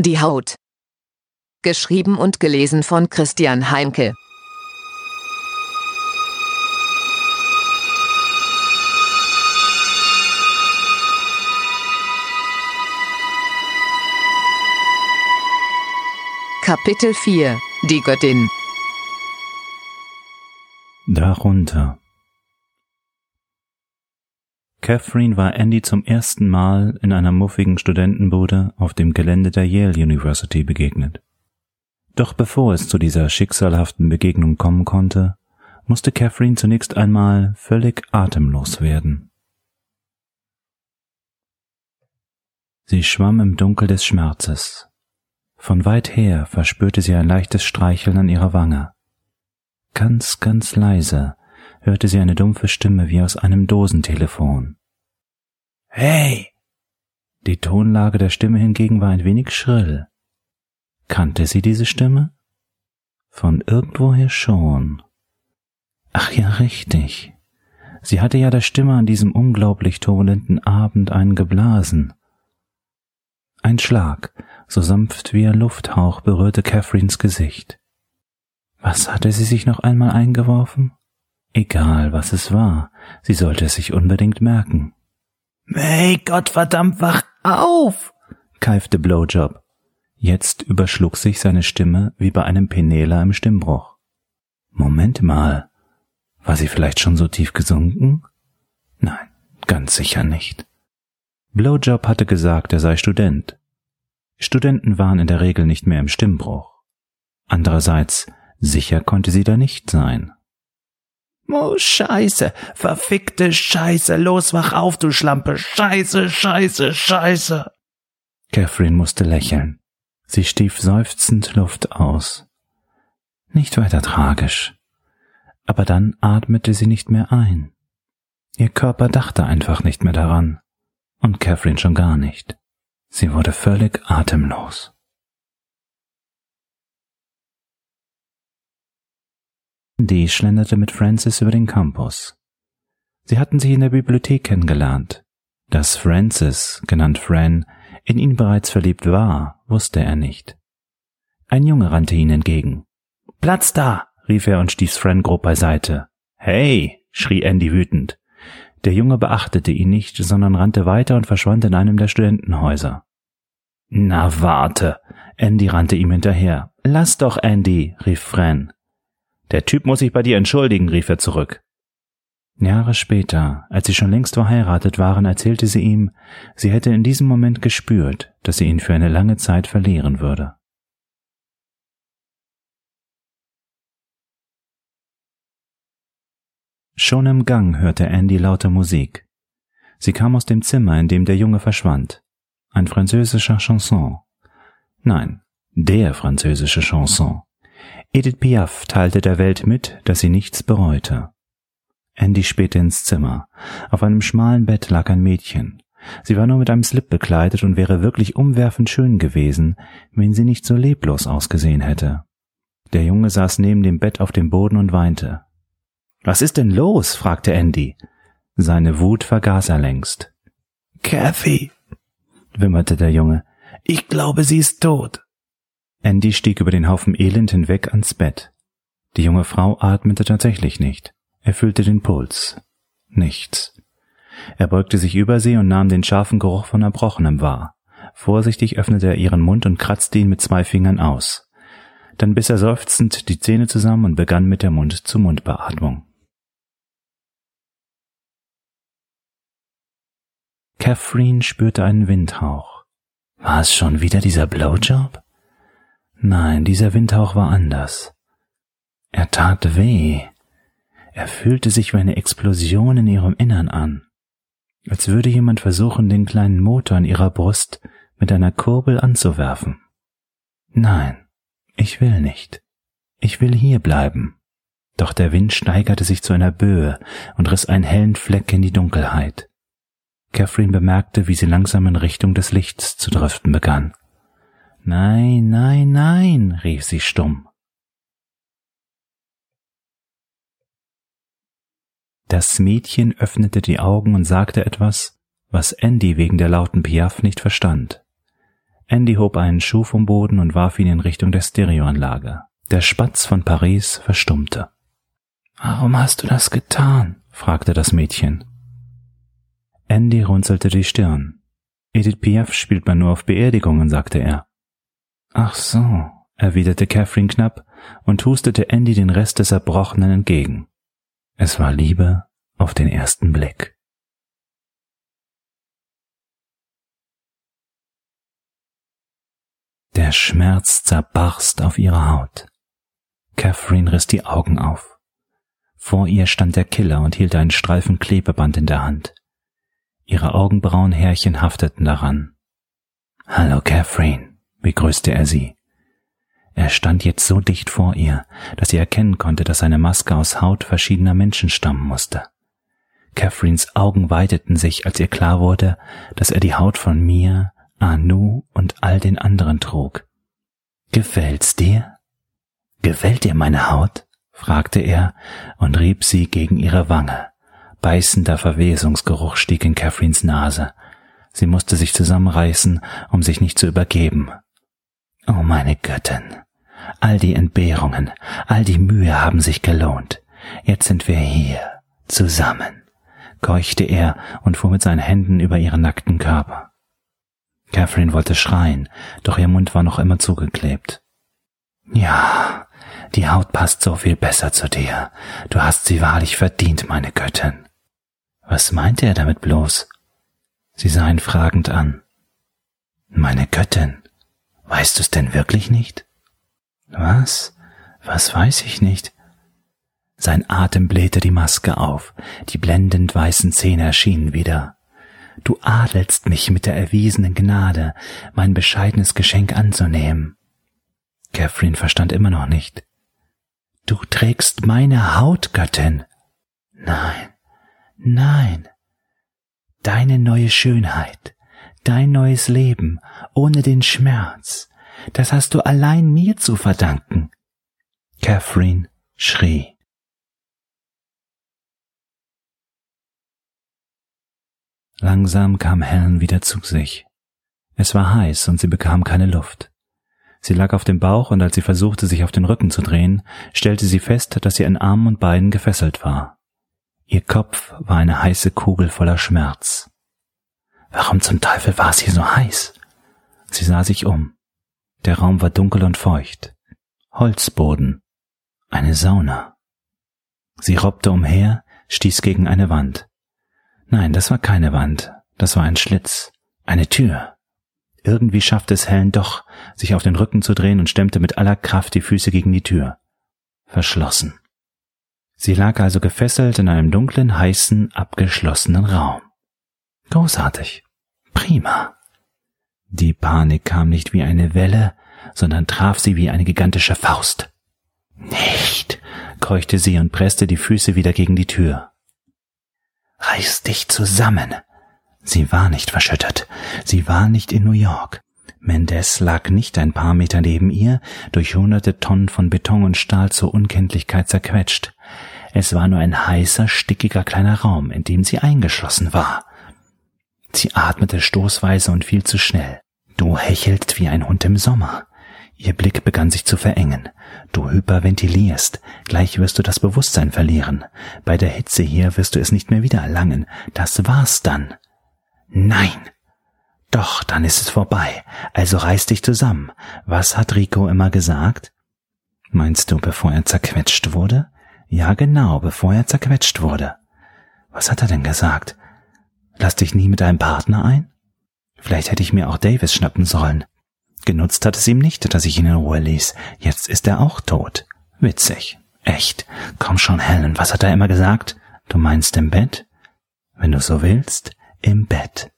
Die Haut. Geschrieben und gelesen von Christian Heinke. Kapitel 4 Die Göttin Darunter Catherine war Andy zum ersten Mal in einer muffigen Studentenbude auf dem Gelände der Yale University begegnet. Doch bevor es zu dieser schicksalhaften Begegnung kommen konnte, musste Catherine zunächst einmal völlig atemlos werden. Sie schwamm im Dunkel des Schmerzes. Von weit her verspürte sie ein leichtes Streicheln an ihrer Wange. Ganz, ganz leise hörte sie eine dumpfe Stimme wie aus einem Dosentelefon. Hey! Die Tonlage der Stimme hingegen war ein wenig schrill. Kannte sie diese Stimme? Von irgendwoher schon. Ach ja, richtig. Sie hatte ja der Stimme an diesem unglaublich turbulenten Abend einen geblasen. Ein Schlag, so sanft wie ein Lufthauch, berührte Catherines Gesicht. Was hatte sie sich noch einmal eingeworfen? Egal, was es war, sie sollte es sich unbedingt merken. Hey, Gottverdammt, wach auf! keifte Blowjob. Jetzt überschlug sich seine Stimme wie bei einem Penela im Stimmbruch. Moment mal, war sie vielleicht schon so tief gesunken? Nein, ganz sicher nicht. Blowjob hatte gesagt, er sei Student. Studenten waren in der Regel nicht mehr im Stimmbruch. Andererseits, sicher konnte sie da nicht sein. Oh, Scheiße, verfickte Scheiße, los, wach auf, du Schlampe, Scheiße, Scheiße, Scheiße. Catherine musste lächeln. Sie stief seufzend Luft aus. Nicht weiter tragisch. Aber dann atmete sie nicht mehr ein. Ihr Körper dachte einfach nicht mehr daran. Und Catherine schon gar nicht. Sie wurde völlig atemlos. Die schlenderte mit Francis über den Campus. Sie hatten sich in der Bibliothek kennengelernt. Dass Francis, genannt Fran, in ihn bereits verliebt war, wusste er nicht. Ein Junge rannte ihnen entgegen. Platz da! rief er und stieß Fran grob beiseite. Hey! schrie Andy wütend. Der Junge beachtete ihn nicht, sondern rannte weiter und verschwand in einem der Studentenhäuser. Na warte! Andy rannte ihm hinterher. Lass doch, Andy! rief Fran. Der Typ muss sich bei dir entschuldigen, rief er zurück. Jahre später, als sie schon längst verheiratet waren, erzählte sie ihm, sie hätte in diesem Moment gespürt, dass sie ihn für eine lange Zeit verlieren würde. Schon im Gang hörte Andy laute Musik. Sie kam aus dem Zimmer, in dem der Junge verschwand. Ein französischer Chanson. Nein, der französische Chanson. Edith Piaf teilte der Welt mit, dass sie nichts bereute. Andy spähte ins Zimmer. Auf einem schmalen Bett lag ein Mädchen. Sie war nur mit einem Slip bekleidet und wäre wirklich umwerfend schön gewesen, wenn sie nicht so leblos ausgesehen hätte. Der Junge saß neben dem Bett auf dem Boden und weinte. Was ist denn los? fragte Andy. Seine Wut vergaß er längst. Kathy, wimmerte der Junge, ich glaube, sie ist tot. Andy stieg über den Haufen Elend hinweg ans Bett. Die junge Frau atmete tatsächlich nicht. Er fühlte den Puls. Nichts. Er beugte sich über sie und nahm den scharfen Geruch von Erbrochenem wahr. Vorsichtig öffnete er ihren Mund und kratzte ihn mit zwei Fingern aus. Dann biss er seufzend die Zähne zusammen und begann mit der Mund-zu-Mund-Beatmung. Catherine spürte einen Windhauch. War es schon wieder dieser Blowjob? Nein, dieser Windhauch war anders. Er tat weh. Er fühlte sich wie eine Explosion in ihrem Innern an, als würde jemand versuchen, den kleinen Motor in ihrer Brust mit einer Kurbel anzuwerfen. Nein, ich will nicht. Ich will hier bleiben. Doch der Wind steigerte sich zu einer Böe und riss einen hellen Fleck in die Dunkelheit. Catherine bemerkte, wie sie langsam in Richtung des Lichts zu driften begann. Nein, nein, nein, rief sie stumm. Das Mädchen öffnete die Augen und sagte etwas, was Andy wegen der lauten Piaf nicht verstand. Andy hob einen Schuh vom Boden und warf ihn in Richtung der Stereoanlage. Der Spatz von Paris verstummte. Warum hast du das getan? fragte das Mädchen. Andy runzelte die Stirn. Edith Piaf spielt man nur auf Beerdigungen, sagte er. Ach so, erwiderte Catherine knapp und hustete Andy den Rest des Erbrochenen entgegen. Es war Liebe auf den ersten Blick. Der Schmerz zerbarst auf ihrer Haut. Catherine riss die Augen auf. Vor ihr stand der Killer und hielt einen Streifen Klebeband in der Hand. Ihre Augenbrauenhärchen hafteten daran. Hallo, Catherine, begrüßte er sie. Er stand jetzt so dicht vor ihr, dass sie erkennen konnte, dass seine Maske aus Haut verschiedener Menschen stammen musste. Catherines Augen weiteten sich, als ihr klar wurde, dass er die Haut von mir, Anu und all den anderen trug. Gefällt's dir? Gefällt dir meine Haut? fragte er und rieb sie gegen ihre Wange. Beißender Verwesungsgeruch stieg in Catherines Nase. Sie musste sich zusammenreißen, um sich nicht zu übergeben. Oh meine Göttin. All die Entbehrungen, all die Mühe haben sich gelohnt. Jetzt sind wir hier, zusammen, keuchte er und fuhr mit seinen Händen über ihren nackten Körper. Catherine wollte schreien, doch ihr Mund war noch immer zugeklebt. Ja, die Haut passt so viel besser zu dir. Du hast sie wahrlich verdient, meine Göttin. Was meinte er damit bloß? Sie sah ihn fragend an. Meine Göttin, weißt du's denn wirklich nicht? Was? Was weiß ich nicht? Sein Atem blähte die Maske auf, die blendend weißen Zähne erschienen wieder. Du adelst mich mit der erwiesenen Gnade, mein bescheidenes Geschenk anzunehmen. Catherine verstand immer noch nicht. Du trägst meine Haut, Göttin. Nein, nein. Deine neue Schönheit, dein neues Leben, ohne den Schmerz, das hast du allein mir zu verdanken. Catherine schrie. Langsam kam Helen wieder zu sich. Es war heiß und sie bekam keine Luft. Sie lag auf dem Bauch und als sie versuchte, sich auf den Rücken zu drehen, stellte sie fest, dass sie an Armen und Beinen gefesselt war. Ihr Kopf war eine heiße Kugel voller Schmerz. Warum zum Teufel war es hier so heiß? Sie sah sich um. Der Raum war dunkel und feucht. Holzboden. Eine Sauna. Sie robbte umher, stieß gegen eine Wand. Nein, das war keine Wand, das war ein Schlitz, eine Tür. Irgendwie schaffte es Helen doch, sich auf den Rücken zu drehen und stemmte mit aller Kraft die Füße gegen die Tür. Verschlossen. Sie lag also gefesselt in einem dunklen, heißen, abgeschlossenen Raum. Großartig. Prima. Die Panik kam nicht wie eine Welle, sondern traf sie wie eine gigantische Faust. Nicht, keuchte sie und presste die Füße wieder gegen die Tür. Reiß dich zusammen, Sie war nicht verschüttet. Sie war nicht in New York. Mendez lag nicht ein paar Meter neben ihr, durch hunderte Tonnen von Beton und Stahl zur Unkenntlichkeit zerquetscht. Es war nur ein heißer, stickiger kleiner Raum, in dem sie eingeschlossen war. Sie atmete stoßweise und viel zu schnell. Du hechelst wie ein Hund im Sommer. Ihr Blick begann sich zu verengen. Du hyperventilierst. Gleich wirst du das Bewusstsein verlieren. Bei der Hitze hier wirst du es nicht mehr wieder erlangen. Das war's dann. Nein. Doch, dann ist es vorbei. Also reiß dich zusammen. Was hat Rico immer gesagt? Meinst du, bevor er zerquetscht wurde? Ja, genau, bevor er zerquetscht wurde. Was hat er denn gesagt? Lass dich nie mit deinem Partner ein? Vielleicht hätte ich mir auch Davis schnappen sollen. Genutzt hat es ihm nicht, dass ich ihn in Ruhe ließ. Jetzt ist er auch tot. Witzig. Echt. Komm schon, Helen, was hat er immer gesagt? Du meinst im Bett? Wenn du so willst im Bett.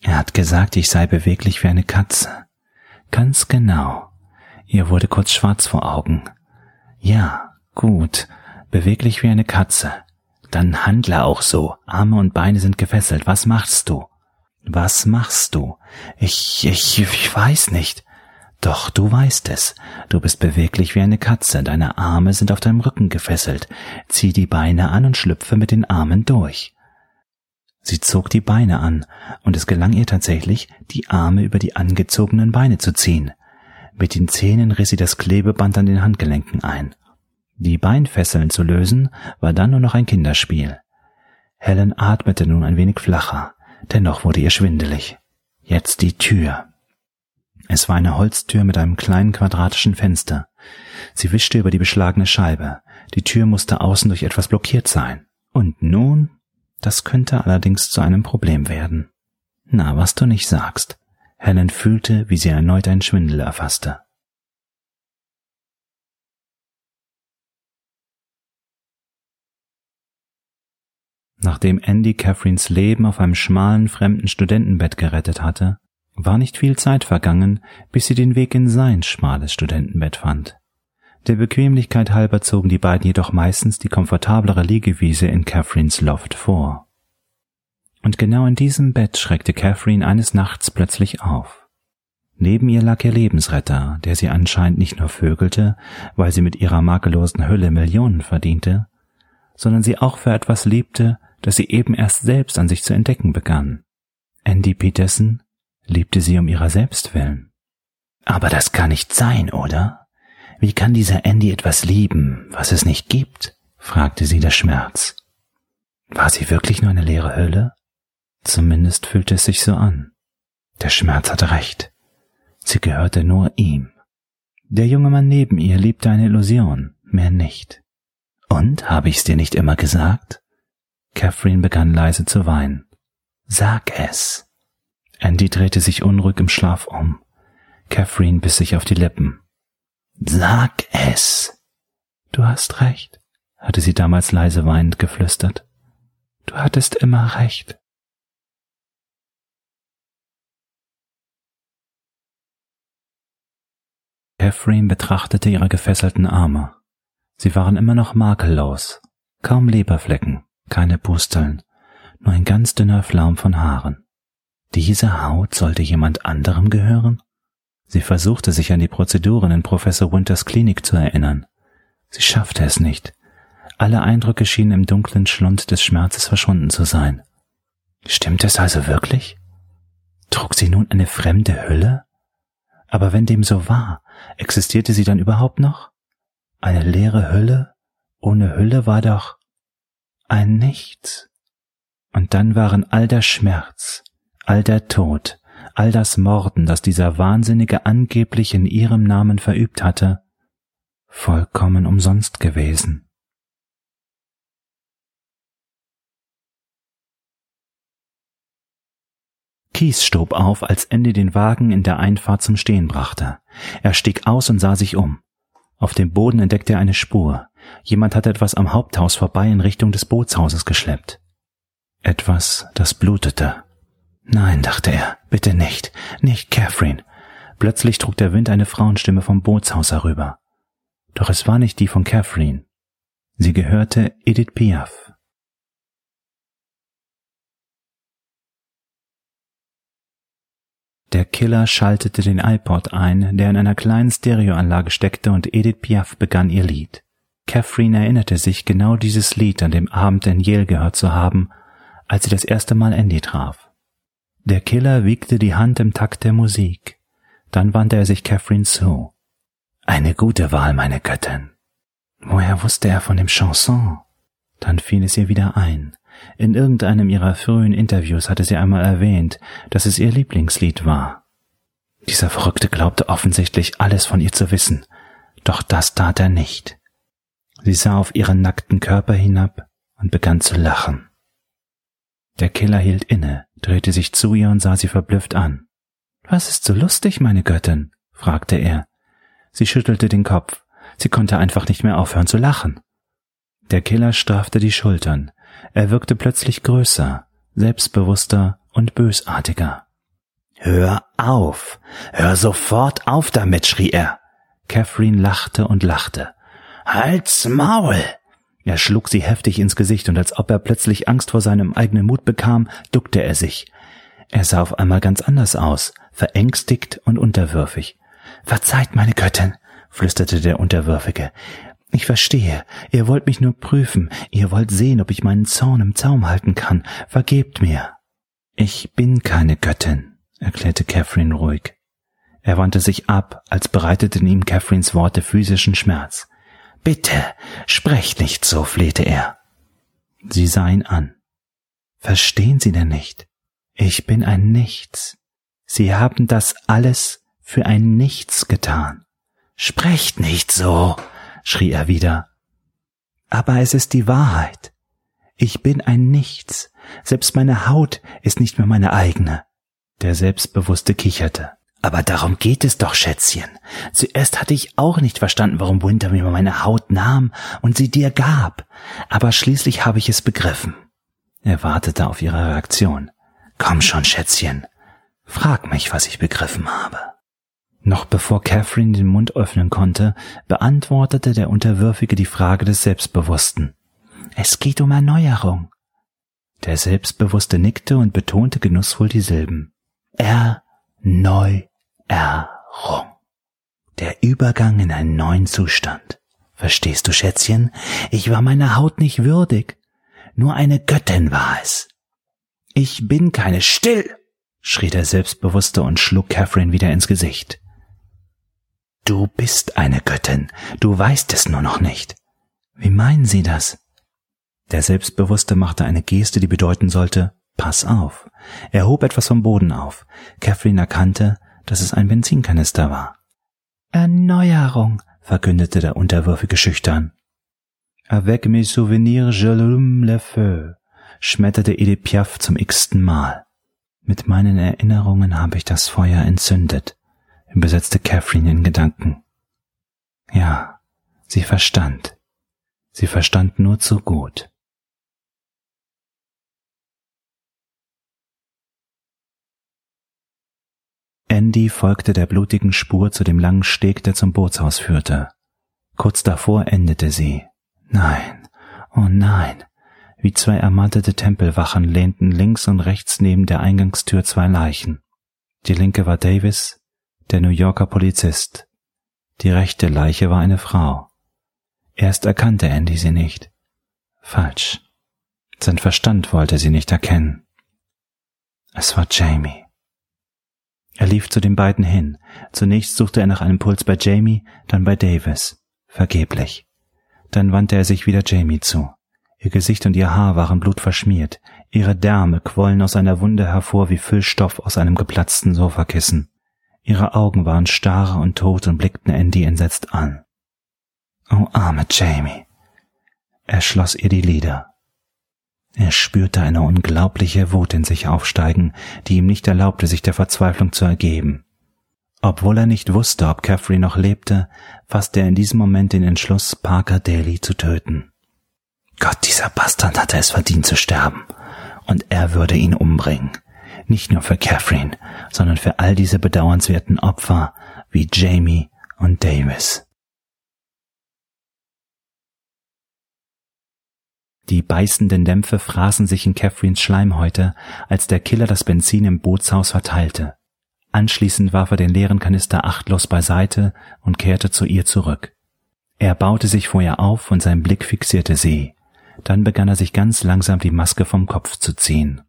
Er hat gesagt, ich sei beweglich wie eine Katze. Ganz genau. Ihr wurde kurz schwarz vor Augen. Ja, gut, beweglich wie eine Katze. Dann handle auch so. Arme und Beine sind gefesselt. Was machst du? Was machst du? Ich, ich, ich weiß nicht. Doch, du weißt es. Du bist beweglich wie eine Katze. Deine Arme sind auf deinem Rücken gefesselt. Zieh die Beine an und schlüpfe mit den Armen durch. Sie zog die Beine an, und es gelang ihr tatsächlich, die Arme über die angezogenen Beine zu ziehen. Mit den Zähnen riss sie das Klebeband an den Handgelenken ein. Die Beinfesseln zu lösen, war dann nur noch ein Kinderspiel. Helen atmete nun ein wenig flacher, dennoch wurde ihr schwindelig. Jetzt die Tür. Es war eine Holztür mit einem kleinen quadratischen Fenster. Sie wischte über die beschlagene Scheibe. Die Tür musste außen durch etwas blockiert sein. Und nun? Das könnte allerdings zu einem Problem werden. Na, was du nicht sagst. Helen fühlte, wie sie erneut einen Schwindel erfasste. Nachdem Andy Catherines Leben auf einem schmalen fremden Studentenbett gerettet hatte, war nicht viel Zeit vergangen, bis sie den Weg in sein schmales Studentenbett fand. Der Bequemlichkeit halber zogen die beiden jedoch meistens die komfortablere Liegewiese in Catherines Loft vor. Und genau in diesem Bett schreckte Catherine eines Nachts plötzlich auf. Neben ihr lag ihr Lebensretter, der sie anscheinend nicht nur vögelte, weil sie mit ihrer makellosen Hülle Millionen verdiente, sondern sie auch für etwas liebte, das sie eben erst selbst an sich zu entdecken begann. Andy Peterson liebte sie um ihrer selbst willen. Aber das kann nicht sein, oder? Wie kann dieser Andy etwas lieben, was es nicht gibt? fragte sie der Schmerz. War sie wirklich nur eine leere Hülle? Zumindest fühlte es sich so an. Der Schmerz hatte recht. Sie gehörte nur ihm. Der junge Mann neben ihr liebte eine Illusion, mehr nicht. Und habe ich's dir nicht immer gesagt? Catherine begann leise zu weinen. Sag es. Andy drehte sich unruhig im Schlaf um. Catherine biss sich auf die Lippen. Sag es. Du hast recht, hatte sie damals leise weinend geflüstert. Du hattest immer recht. Catherine betrachtete ihre gefesselten Arme. Sie waren immer noch makellos, kaum Leberflecken, keine Pusteln, nur ein ganz dünner Flaum von Haaren. Diese Haut sollte jemand anderem gehören? Sie versuchte sich an die Prozeduren in Professor Winters Klinik zu erinnern. Sie schaffte es nicht. Alle Eindrücke schienen im dunklen Schlund des Schmerzes verschwunden zu sein. Stimmt es also wirklich? Trug sie nun eine fremde Hülle? Aber wenn dem so war, existierte sie dann überhaupt noch? Eine leere Hülle? Ohne Hülle war doch ein Nichts. Und dann waren all der Schmerz, all der Tod, all das Morden, das dieser Wahnsinnige angeblich in ihrem Namen verübt hatte, vollkommen umsonst gewesen. Kies stob auf, als Andy den Wagen in der Einfahrt zum Stehen brachte. Er stieg aus und sah sich um. Auf dem Boden entdeckte er eine Spur. Jemand hatte etwas am Haupthaus vorbei in Richtung des Bootshauses geschleppt. Etwas, das blutete. Nein, dachte er, bitte nicht, nicht Catherine. Plötzlich trug der Wind eine Frauenstimme vom Bootshaus herüber. Doch es war nicht die von Catherine. Sie gehörte Edith Piaf. Der Killer schaltete den iPod ein, der in einer kleinen Stereoanlage steckte, und Edith Piaf begann ihr Lied. Catherine erinnerte sich, genau dieses Lied an dem Abend in Yale gehört zu haben, als sie das erste Mal Andy traf. Der Killer wiegte die Hand im Takt der Musik. Dann wandte er sich Catherine zu. Eine gute Wahl, meine Göttin. Woher wusste er von dem Chanson? Dann fiel es ihr wieder ein. In irgendeinem ihrer frühen Interviews hatte sie einmal erwähnt, dass es ihr Lieblingslied war. Dieser Verrückte glaubte offensichtlich alles von ihr zu wissen, doch das tat er nicht. Sie sah auf ihren nackten Körper hinab und begann zu lachen. Der Killer hielt inne, drehte sich zu ihr und sah sie verblüfft an. Was ist so lustig, meine Göttin? fragte er. Sie schüttelte den Kopf. Sie konnte einfach nicht mehr aufhören zu lachen. Der Killer straffte die Schultern, er wirkte plötzlich größer, selbstbewusster und bösartiger. Hör auf! Hör sofort auf damit! schrie er. Catherine lachte und lachte. Halt's Maul! Er schlug sie heftig ins Gesicht und als ob er plötzlich Angst vor seinem eigenen Mut bekam, duckte er sich. Er sah auf einmal ganz anders aus, verängstigt und unterwürfig. Verzeiht, meine Göttin, flüsterte der Unterwürfige. Ich verstehe. Ihr wollt mich nur prüfen. Ihr wollt sehen, ob ich meinen Zorn im Zaum halten kann. Vergebt mir. Ich bin keine Göttin, erklärte Catherine ruhig. Er wandte sich ab, als bereiteten ihm Catherines Worte physischen Schmerz. Bitte, sprecht nicht so, flehte er. Sie sah ihn an. Verstehen Sie denn nicht? Ich bin ein Nichts. Sie haben das alles für ein Nichts getan. Sprecht nicht so, schrie er wieder. Aber es ist die Wahrheit. Ich bin ein Nichts. Selbst meine Haut ist nicht mehr meine eigene. Der Selbstbewusste kicherte. Aber darum geht es doch, Schätzchen. Zuerst hatte ich auch nicht verstanden, warum Winter mir meine Haut nahm und sie dir gab. Aber schließlich habe ich es begriffen. Er wartete auf ihre Reaktion. Komm schon, Schätzchen. Frag mich, was ich begriffen habe. Noch bevor Catherine den Mund öffnen konnte, beantwortete der Unterwürfige die Frage des Selbstbewussten. Es geht um Erneuerung. Der Selbstbewusste nickte und betonte genussvoll die Silben. Erneuerung. Der Übergang in einen neuen Zustand. Verstehst du, Schätzchen? Ich war meiner Haut nicht würdig. Nur eine Göttin war es. Ich bin keine Still, schrie der Selbstbewusste und schlug Catherine wieder ins Gesicht. Du bist eine Göttin, du weißt es nur noch nicht. Wie meinen Sie das? Der Selbstbewusste machte eine Geste, die bedeuten sollte, pass auf. Er hob etwas vom Boden auf. Catherine erkannte, dass es ein Benzinkanister war. Erneuerung, verkündete der Unterwürfige schüchtern. Avec mes souvenirs je l'allume le feu, schmetterte Edith Piaf zum x-ten Mal. Mit meinen Erinnerungen habe ich das Feuer entzündet übersetzte Catherine in Gedanken. Ja, sie verstand. Sie verstand nur zu gut. Andy folgte der blutigen Spur zu dem langen Steg, der zum Bootshaus führte. Kurz davor endete sie. Nein, oh nein. Wie zwei ermattete Tempelwachen lehnten links und rechts neben der Eingangstür zwei Leichen. Die linke war Davis, der New Yorker Polizist. Die rechte Leiche war eine Frau. Erst erkannte Andy sie nicht. Falsch. Sein Verstand wollte sie nicht erkennen. Es war Jamie. Er lief zu den beiden hin. Zunächst suchte er nach einem Puls bei Jamie, dann bei Davis. Vergeblich. Dann wandte er sich wieder Jamie zu. Ihr Gesicht und ihr Haar waren blutverschmiert. Ihre Därme quollen aus einer Wunde hervor wie Füllstoff aus einem geplatzten Sofakissen. Ihre Augen waren starr und tot und blickten Andy entsetzt an. Oh, arme Jamie. Er schloss ihr die Lider. Er spürte eine unglaubliche Wut in sich aufsteigen, die ihm nicht erlaubte, sich der Verzweiflung zu ergeben. Obwohl er nicht wusste, ob Caffrey noch lebte, fasste er in diesem Moment den Entschluss, Parker Daly zu töten. Gott, dieser Bastard hatte es verdient zu sterben, und er würde ihn umbringen nicht nur für Catherine, sondern für all diese bedauernswerten Opfer wie Jamie und Davis. Die beißenden Dämpfe fraßen sich in Catherines Schleimhäute, als der Killer das Benzin im Bootshaus verteilte. Anschließend warf er den leeren Kanister achtlos beiseite und kehrte zu ihr zurück. Er baute sich vor ihr auf und sein Blick fixierte sie. Dann begann er sich ganz langsam die Maske vom Kopf zu ziehen.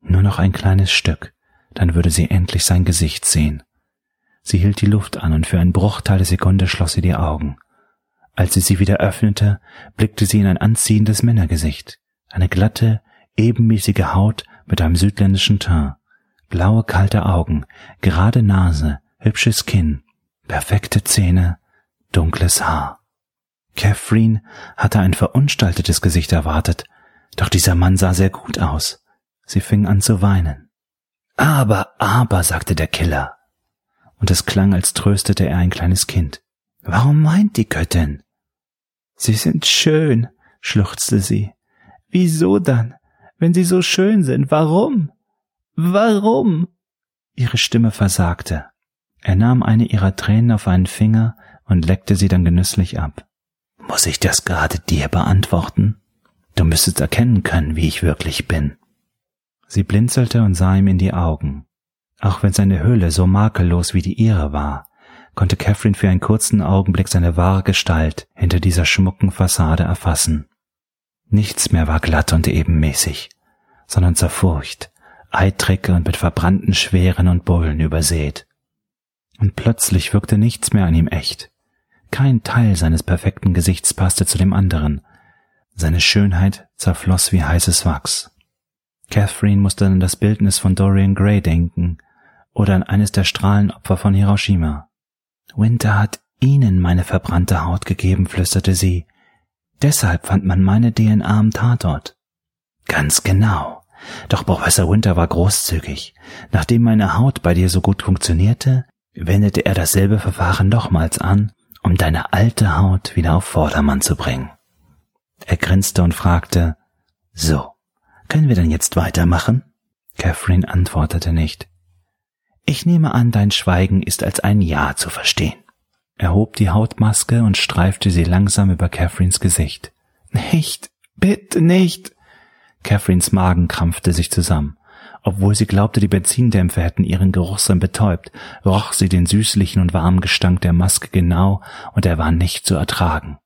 Nur noch ein kleines Stück, dann würde sie endlich sein Gesicht sehen. Sie hielt die Luft an und für einen Bruchteil der Sekunde schloss sie die Augen. Als sie sie wieder öffnete, blickte sie in ein anziehendes Männergesicht, eine glatte, ebenmäßige Haut mit einem südländischen Teint, blaue kalte Augen, gerade Nase, hübsches Kinn, perfekte Zähne, dunkles Haar. Catherine hatte ein verunstaltetes Gesicht erwartet, doch dieser Mann sah sehr gut aus. Sie fing an zu weinen. Aber, aber, sagte der Killer. Und es klang, als tröstete er ein kleines Kind. Warum weint die Göttin? Sie sind schön, schluchzte sie. Wieso dann? Wenn sie so schön sind, warum? Warum? Ihre Stimme versagte. Er nahm eine ihrer Tränen auf einen Finger und leckte sie dann genüsslich ab. Muss ich das gerade dir beantworten? Du müsstest erkennen können, wie ich wirklich bin. Sie blinzelte und sah ihm in die Augen. Auch wenn seine Hülle so makellos wie die ihre war, konnte Catherine für einen kurzen Augenblick seine wahre Gestalt hinter dieser schmucken Fassade erfassen. Nichts mehr war glatt und ebenmäßig, sondern zerfurcht, eitrig und mit verbrannten Schweren und Bullen übersät. Und plötzlich wirkte nichts mehr an ihm echt. Kein Teil seines perfekten Gesichts passte zu dem anderen. Seine Schönheit zerfloss wie heißes Wachs. Catherine musste an das Bildnis von Dorian Gray denken oder an eines der Strahlenopfer von Hiroshima. Winter hat Ihnen meine verbrannte Haut gegeben, flüsterte sie. Deshalb fand man meine DNA am Tatort. Ganz genau. Doch Professor Winter war großzügig. Nachdem meine Haut bei dir so gut funktionierte, wendete er dasselbe Verfahren nochmals an, um deine alte Haut wieder auf Vordermann zu bringen. Er grinste und fragte, so, können wir denn jetzt weitermachen? Catherine antwortete nicht. Ich nehme an, dein Schweigen ist als ein Ja zu verstehen. Er hob die Hautmaske und streifte sie langsam über Catherines Gesicht. Nicht, bitte nicht. Catherines Magen krampfte sich zusammen. Obwohl sie glaubte, die Benzindämpfe hätten ihren Geruchssinn betäubt, roch sie den süßlichen und warmen Gestank der Maske genau, und er war nicht zu ertragen.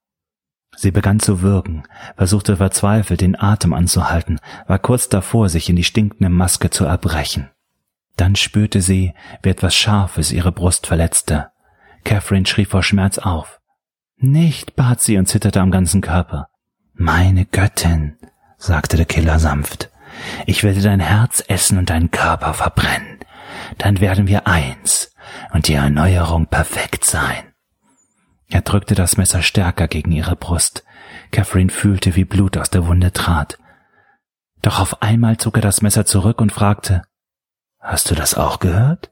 Sie begann zu würgen, versuchte verzweifelt den Atem anzuhalten, war kurz davor, sich in die stinkende Maske zu erbrechen. Dann spürte sie, wie etwas Scharfes ihre Brust verletzte. Catherine schrie vor Schmerz auf. Nicht, bat sie und zitterte am ganzen Körper. Meine Göttin, sagte der Killer sanft, ich werde dein Herz essen und deinen Körper verbrennen. Dann werden wir eins und die Erneuerung perfekt sein. Er drückte das Messer stärker gegen ihre Brust. Catherine fühlte, wie Blut aus der Wunde trat. Doch auf einmal zog er das Messer zurück und fragte, Hast du das auch gehört?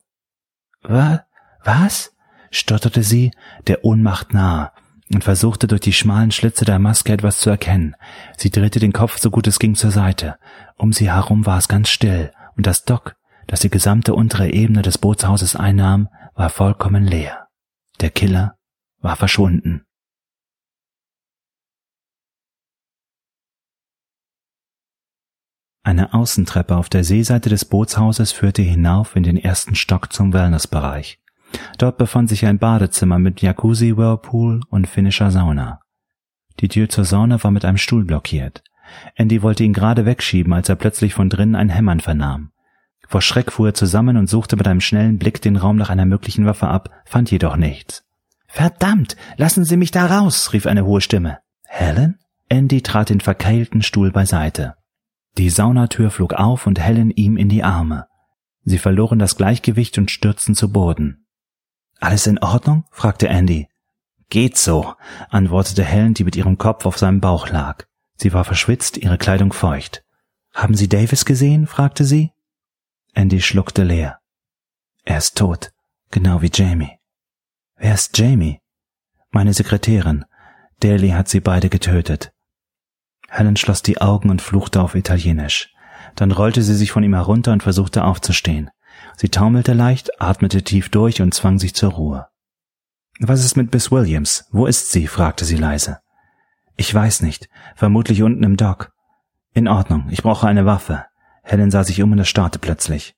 Was? Was? stotterte sie, der Ohnmacht nahe, und versuchte durch die schmalen Schlitze der Maske etwas zu erkennen. Sie drehte den Kopf so gut es ging zur Seite. Um sie herum war es ganz still, und das Dock, das die gesamte untere Ebene des Bootshauses einnahm, war vollkommen leer. Der Killer war verschwunden. Eine Außentreppe auf der Seeseite des Bootshauses führte hinauf in den ersten Stock zum Wellnessbereich. Dort befand sich ein Badezimmer mit Jacuzzi, Whirlpool und finnischer Sauna. Die Tür zur Sauna war mit einem Stuhl blockiert. Andy wollte ihn gerade wegschieben, als er plötzlich von drinnen ein Hämmern vernahm. Vor Schreck fuhr er zusammen und suchte mit einem schnellen Blick den Raum nach einer möglichen Waffe ab, fand jedoch nichts. Verdammt, lassen Sie mich da raus, rief eine hohe Stimme. Helen? Andy trat den verkeilten Stuhl beiseite. Die Saunatür flog auf und Helen ihm in die Arme. Sie verloren das Gleichgewicht und stürzten zu Boden. Alles in Ordnung? fragte Andy. Geht so, antwortete Helen, die mit ihrem Kopf auf seinem Bauch lag. Sie war verschwitzt, ihre Kleidung feucht. Haben Sie Davis gesehen? fragte sie. Andy schluckte leer. Er ist tot, genau wie Jamie. Wer ist Jamie? Meine Sekretärin. Daly hat sie beide getötet. Helen schloss die Augen und fluchte auf Italienisch. Dann rollte sie sich von ihm herunter und versuchte aufzustehen. Sie taumelte leicht, atmete tief durch und zwang sich zur Ruhe. Was ist mit Miss Williams? Wo ist sie? fragte sie leise. Ich weiß nicht. Vermutlich unten im Dock. In Ordnung. Ich brauche eine Waffe. Helen sah sich um und erstarrte plötzlich.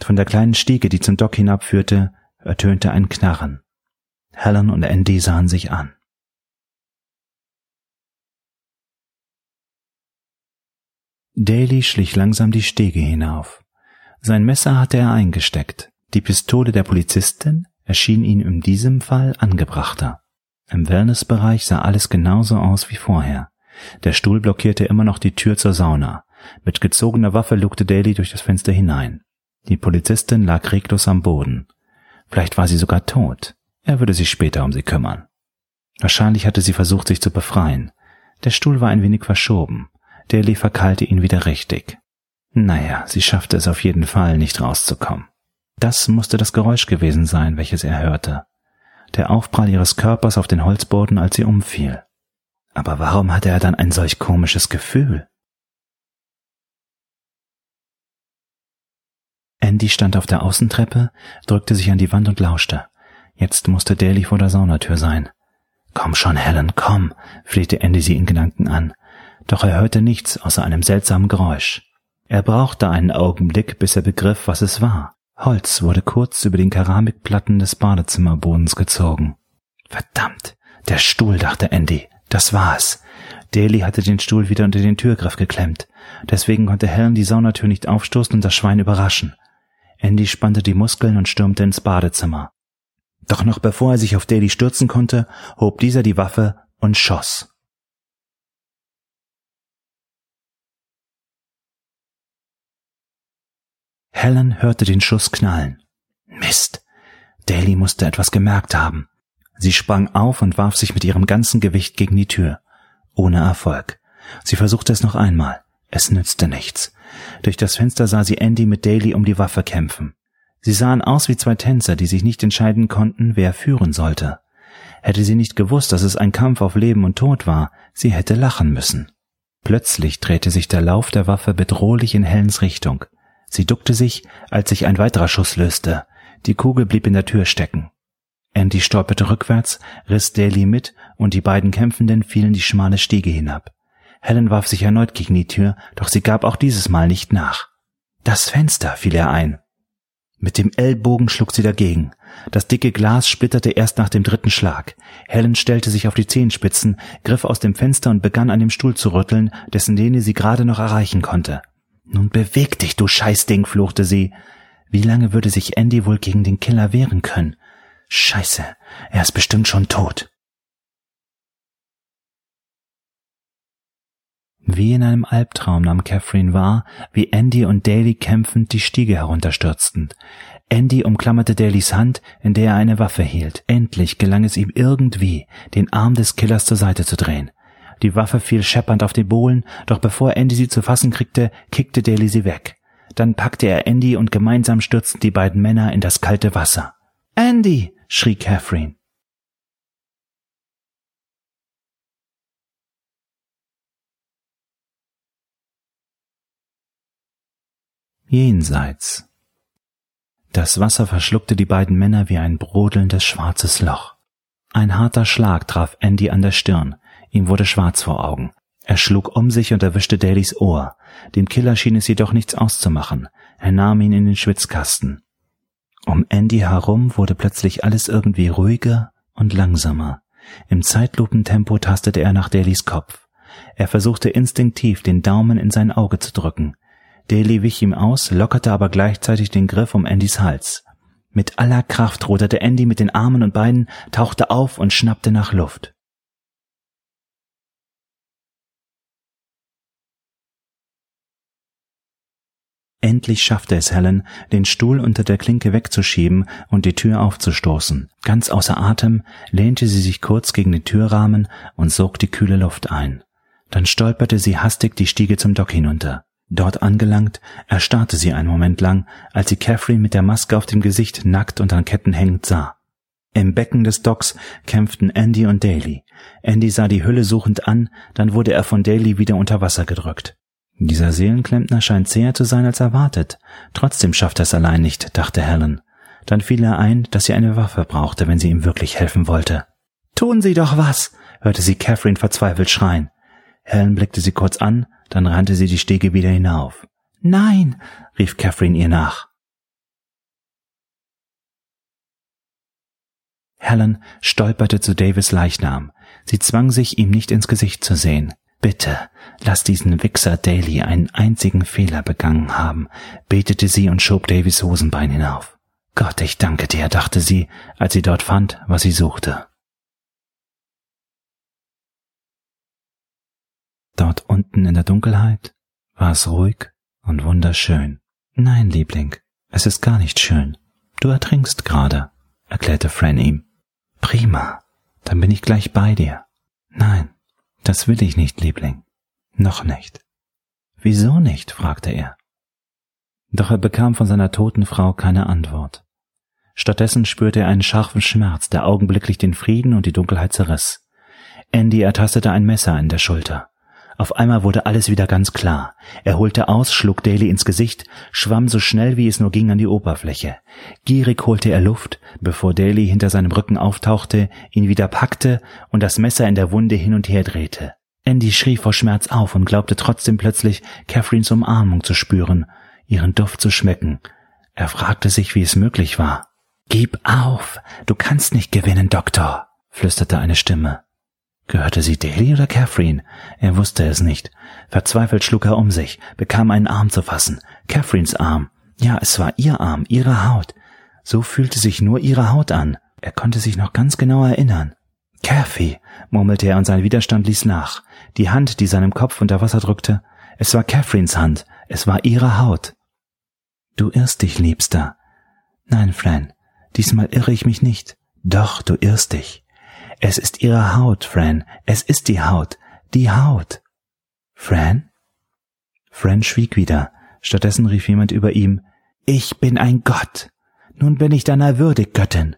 Von der kleinen Stiege, die zum Dock hinabführte, ertönte ein Knarren. Helen und Andy sahen sich an. Daly schlich langsam die Stege hinauf. Sein Messer hatte er eingesteckt. Die Pistole der Polizistin erschien ihm in diesem Fall angebrachter. Im Wellnessbereich sah alles genauso aus wie vorher. Der Stuhl blockierte immer noch die Tür zur Sauna. Mit gezogener Waffe lugte Daly durch das Fenster hinein. Die Polizistin lag reglos am Boden. Vielleicht war sie sogar tot. Er würde sich später um sie kümmern. Wahrscheinlich hatte sie versucht, sich zu befreien. Der Stuhl war ein wenig verschoben. Daly verkeilte ihn wieder richtig. Naja, sie schaffte es auf jeden Fall, nicht rauszukommen. Das musste das Geräusch gewesen sein, welches er hörte. Der Aufprall ihres Körpers auf den Holzboden, als sie umfiel. Aber warum hatte er dann ein solch komisches Gefühl? Andy stand auf der Außentreppe, drückte sich an die Wand und lauschte. Jetzt musste Daly vor der Saunatür sein. Komm schon, Helen, komm, flehte Andy sie in Gedanken an doch er hörte nichts außer einem seltsamen Geräusch. Er brauchte einen Augenblick, bis er begriff, was es war. Holz wurde kurz über den Keramikplatten des Badezimmerbodens gezogen. Verdammt, der Stuhl, dachte Andy. Das war es. Daly hatte den Stuhl wieder unter den Türgriff geklemmt. Deswegen konnte Helen die Saunatür nicht aufstoßen und das Schwein überraschen. Andy spannte die Muskeln und stürmte ins Badezimmer. Doch noch bevor er sich auf Daly stürzen konnte, hob dieser die Waffe und schoss. Helen hörte den Schuss knallen. Mist. Daly musste etwas gemerkt haben. Sie sprang auf und warf sich mit ihrem ganzen Gewicht gegen die Tür. Ohne Erfolg. Sie versuchte es noch einmal. Es nützte nichts. Durch das Fenster sah sie Andy mit Daly um die Waffe kämpfen. Sie sahen aus wie zwei Tänzer, die sich nicht entscheiden konnten, wer führen sollte. Hätte sie nicht gewusst, dass es ein Kampf auf Leben und Tod war, sie hätte lachen müssen. Plötzlich drehte sich der Lauf der Waffe bedrohlich in Helens Richtung. Sie duckte sich, als sich ein weiterer Schuss löste. Die Kugel blieb in der Tür stecken. Andy stolperte rückwärts, riss Daly mit und die beiden Kämpfenden fielen die schmale Stiege hinab. Helen warf sich erneut gegen die Tür, doch sie gab auch dieses Mal nicht nach. Das Fenster fiel er ein. Mit dem Ellbogen schlug sie dagegen. Das dicke Glas splitterte erst nach dem dritten Schlag. Helen stellte sich auf die Zehenspitzen, griff aus dem Fenster und begann an dem Stuhl zu rütteln, dessen Lehne sie gerade noch erreichen konnte. Nun beweg dich, du Scheißding, fluchte sie. Wie lange würde sich Andy wohl gegen den Killer wehren können? Scheiße, er ist bestimmt schon tot. Wie in einem Albtraum nahm Catherine wahr, wie Andy und Daly kämpfend die Stiege herunterstürzten. Andy umklammerte Dalys Hand, in der er eine Waffe hielt. Endlich gelang es ihm irgendwie, den Arm des Killers zur Seite zu drehen. Die Waffe fiel scheppernd auf den Bohlen, doch bevor Andy sie zu fassen kriegte, kickte Daly sie weg. Dann packte er Andy und gemeinsam stürzten die beiden Männer in das kalte Wasser. Andy! schrie Catherine. jenseits. Das Wasser verschluckte die beiden Männer wie ein brodelndes schwarzes Loch. Ein harter Schlag traf Andy an der Stirn, ihm wurde schwarz vor Augen. Er schlug um sich und erwischte Dalys Ohr. Dem Killer schien es jedoch nichts auszumachen. Er nahm ihn in den Schwitzkasten. Um Andy herum wurde plötzlich alles irgendwie ruhiger und langsamer. Im Zeitlupentempo tastete er nach Dalys Kopf. Er versuchte instinktiv den Daumen in sein Auge zu drücken. Daly wich ihm aus, lockerte aber gleichzeitig den Griff um Andys Hals. Mit aller Kraft ruderte Andy mit den Armen und Beinen, tauchte auf und schnappte nach Luft. Endlich schaffte es Helen, den Stuhl unter der Klinke wegzuschieben und die Tür aufzustoßen. Ganz außer Atem lehnte sie sich kurz gegen den Türrahmen und sog die kühle Luft ein. Dann stolperte sie hastig die Stiege zum Dock hinunter. Dort angelangt, erstarrte sie einen Moment lang, als sie Catherine mit der Maske auf dem Gesicht nackt und an Ketten hängend sah. Im Becken des Docks kämpften Andy und Daly. Andy sah die Hülle suchend an, dann wurde er von Daly wieder unter Wasser gedrückt. Dieser Seelenklempner scheint zäher zu sein als erwartet. Trotzdem schafft er es allein nicht, dachte Helen. Dann fiel er ein, dass sie eine Waffe brauchte, wenn sie ihm wirklich helfen wollte. Tun Sie doch was, hörte sie Catherine verzweifelt schreien. Helen blickte sie kurz an, dann rannte sie die Stege wieder hinauf. Nein, rief Catherine ihr nach. Helen stolperte zu Davis Leichnam. Sie zwang sich, ihm nicht ins Gesicht zu sehen. Bitte, lass diesen Wichser Daly einen einzigen Fehler begangen haben, betete sie und schob Davis Hosenbein hinauf. Gott, ich danke dir, dachte sie, als sie dort fand, was sie suchte. Dort unten in der Dunkelheit war es ruhig und wunderschön. Nein, Liebling, es ist gar nicht schön. Du ertrinkst gerade, erklärte Fran ihm. Prima, dann bin ich gleich bei dir. Nein, das will ich nicht, Liebling. Noch nicht. Wieso nicht? fragte er. Doch er bekam von seiner toten Frau keine Antwort. Stattdessen spürte er einen scharfen Schmerz, der augenblicklich den Frieden und die Dunkelheit zerriss. Andy ertastete ein Messer in der Schulter. Auf einmal wurde alles wieder ganz klar. Er holte aus, schlug Daly ins Gesicht, schwamm so schnell wie es nur ging an die Oberfläche. Gierig holte er Luft, bevor Daly hinter seinem Rücken auftauchte, ihn wieder packte und das Messer in der Wunde hin und her drehte. Andy schrie vor Schmerz auf und glaubte trotzdem plötzlich Catherines Umarmung zu spüren, ihren Duft zu schmecken. Er fragte sich, wie es möglich war. Gib auf, du kannst nicht gewinnen, Doktor, flüsterte eine Stimme. Gehörte sie Daly oder Catherine? Er wusste es nicht. Verzweifelt schlug er um sich, bekam einen Arm zu fassen. Catherines Arm. Ja, es war ihr Arm, ihre Haut. So fühlte sich nur ihre Haut an. Er konnte sich noch ganz genau erinnern. Kathy, murmelte er und sein Widerstand ließ nach. Die Hand, die seinem Kopf unter Wasser drückte, es war Catherines Hand, es war ihre Haut. Du irrst dich, Liebster. Nein, Fran, diesmal irre ich mich nicht. Doch, du irrst dich. Es ist ihre Haut, Fran, es ist die Haut, die Haut. Fran? Fran schwieg wieder. Stattdessen rief jemand über ihm, Ich bin ein Gott. Nun bin ich deiner würdig, Göttin.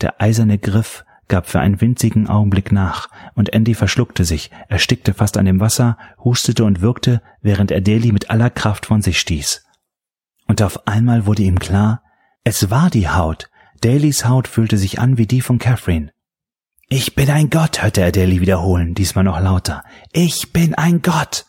Der eiserne Griff gab für einen winzigen Augenblick nach, und Andy verschluckte sich, erstickte fast an dem Wasser, hustete und wirkte, während er Daly mit aller Kraft von sich stieß. Und auf einmal wurde ihm klar, es war die Haut. Dalys Haut fühlte sich an wie die von Catherine. Ich bin ein Gott, hörte er Daly wiederholen, diesmal noch lauter. Ich bin ein Gott.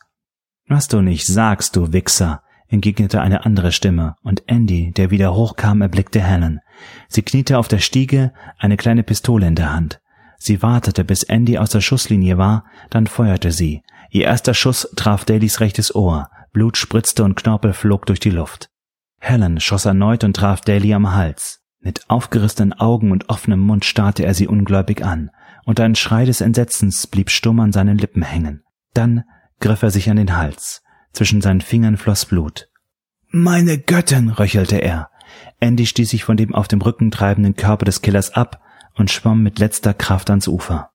Was du nicht sagst, du Wichser, entgegnete eine andere Stimme, und Andy, der wieder hochkam, erblickte Helen. Sie kniete auf der Stiege, eine kleine Pistole in der Hand. Sie wartete, bis Andy aus der Schusslinie war, dann feuerte sie. Ihr erster Schuss traf Dalys rechtes Ohr, Blut spritzte und Knorpel flog durch die Luft. Helen schoss erneut und traf Daly am Hals. Mit aufgerissenen Augen und offenem Mund starrte er sie ungläubig an, und ein Schrei des Entsetzens blieb stumm an seinen Lippen hängen. Dann griff er sich an den Hals. Zwischen seinen Fingern floss Blut. Meine Göttin, röchelte er. Andy stieß sich von dem auf dem Rücken treibenden Körper des Killers ab und schwamm mit letzter Kraft ans Ufer.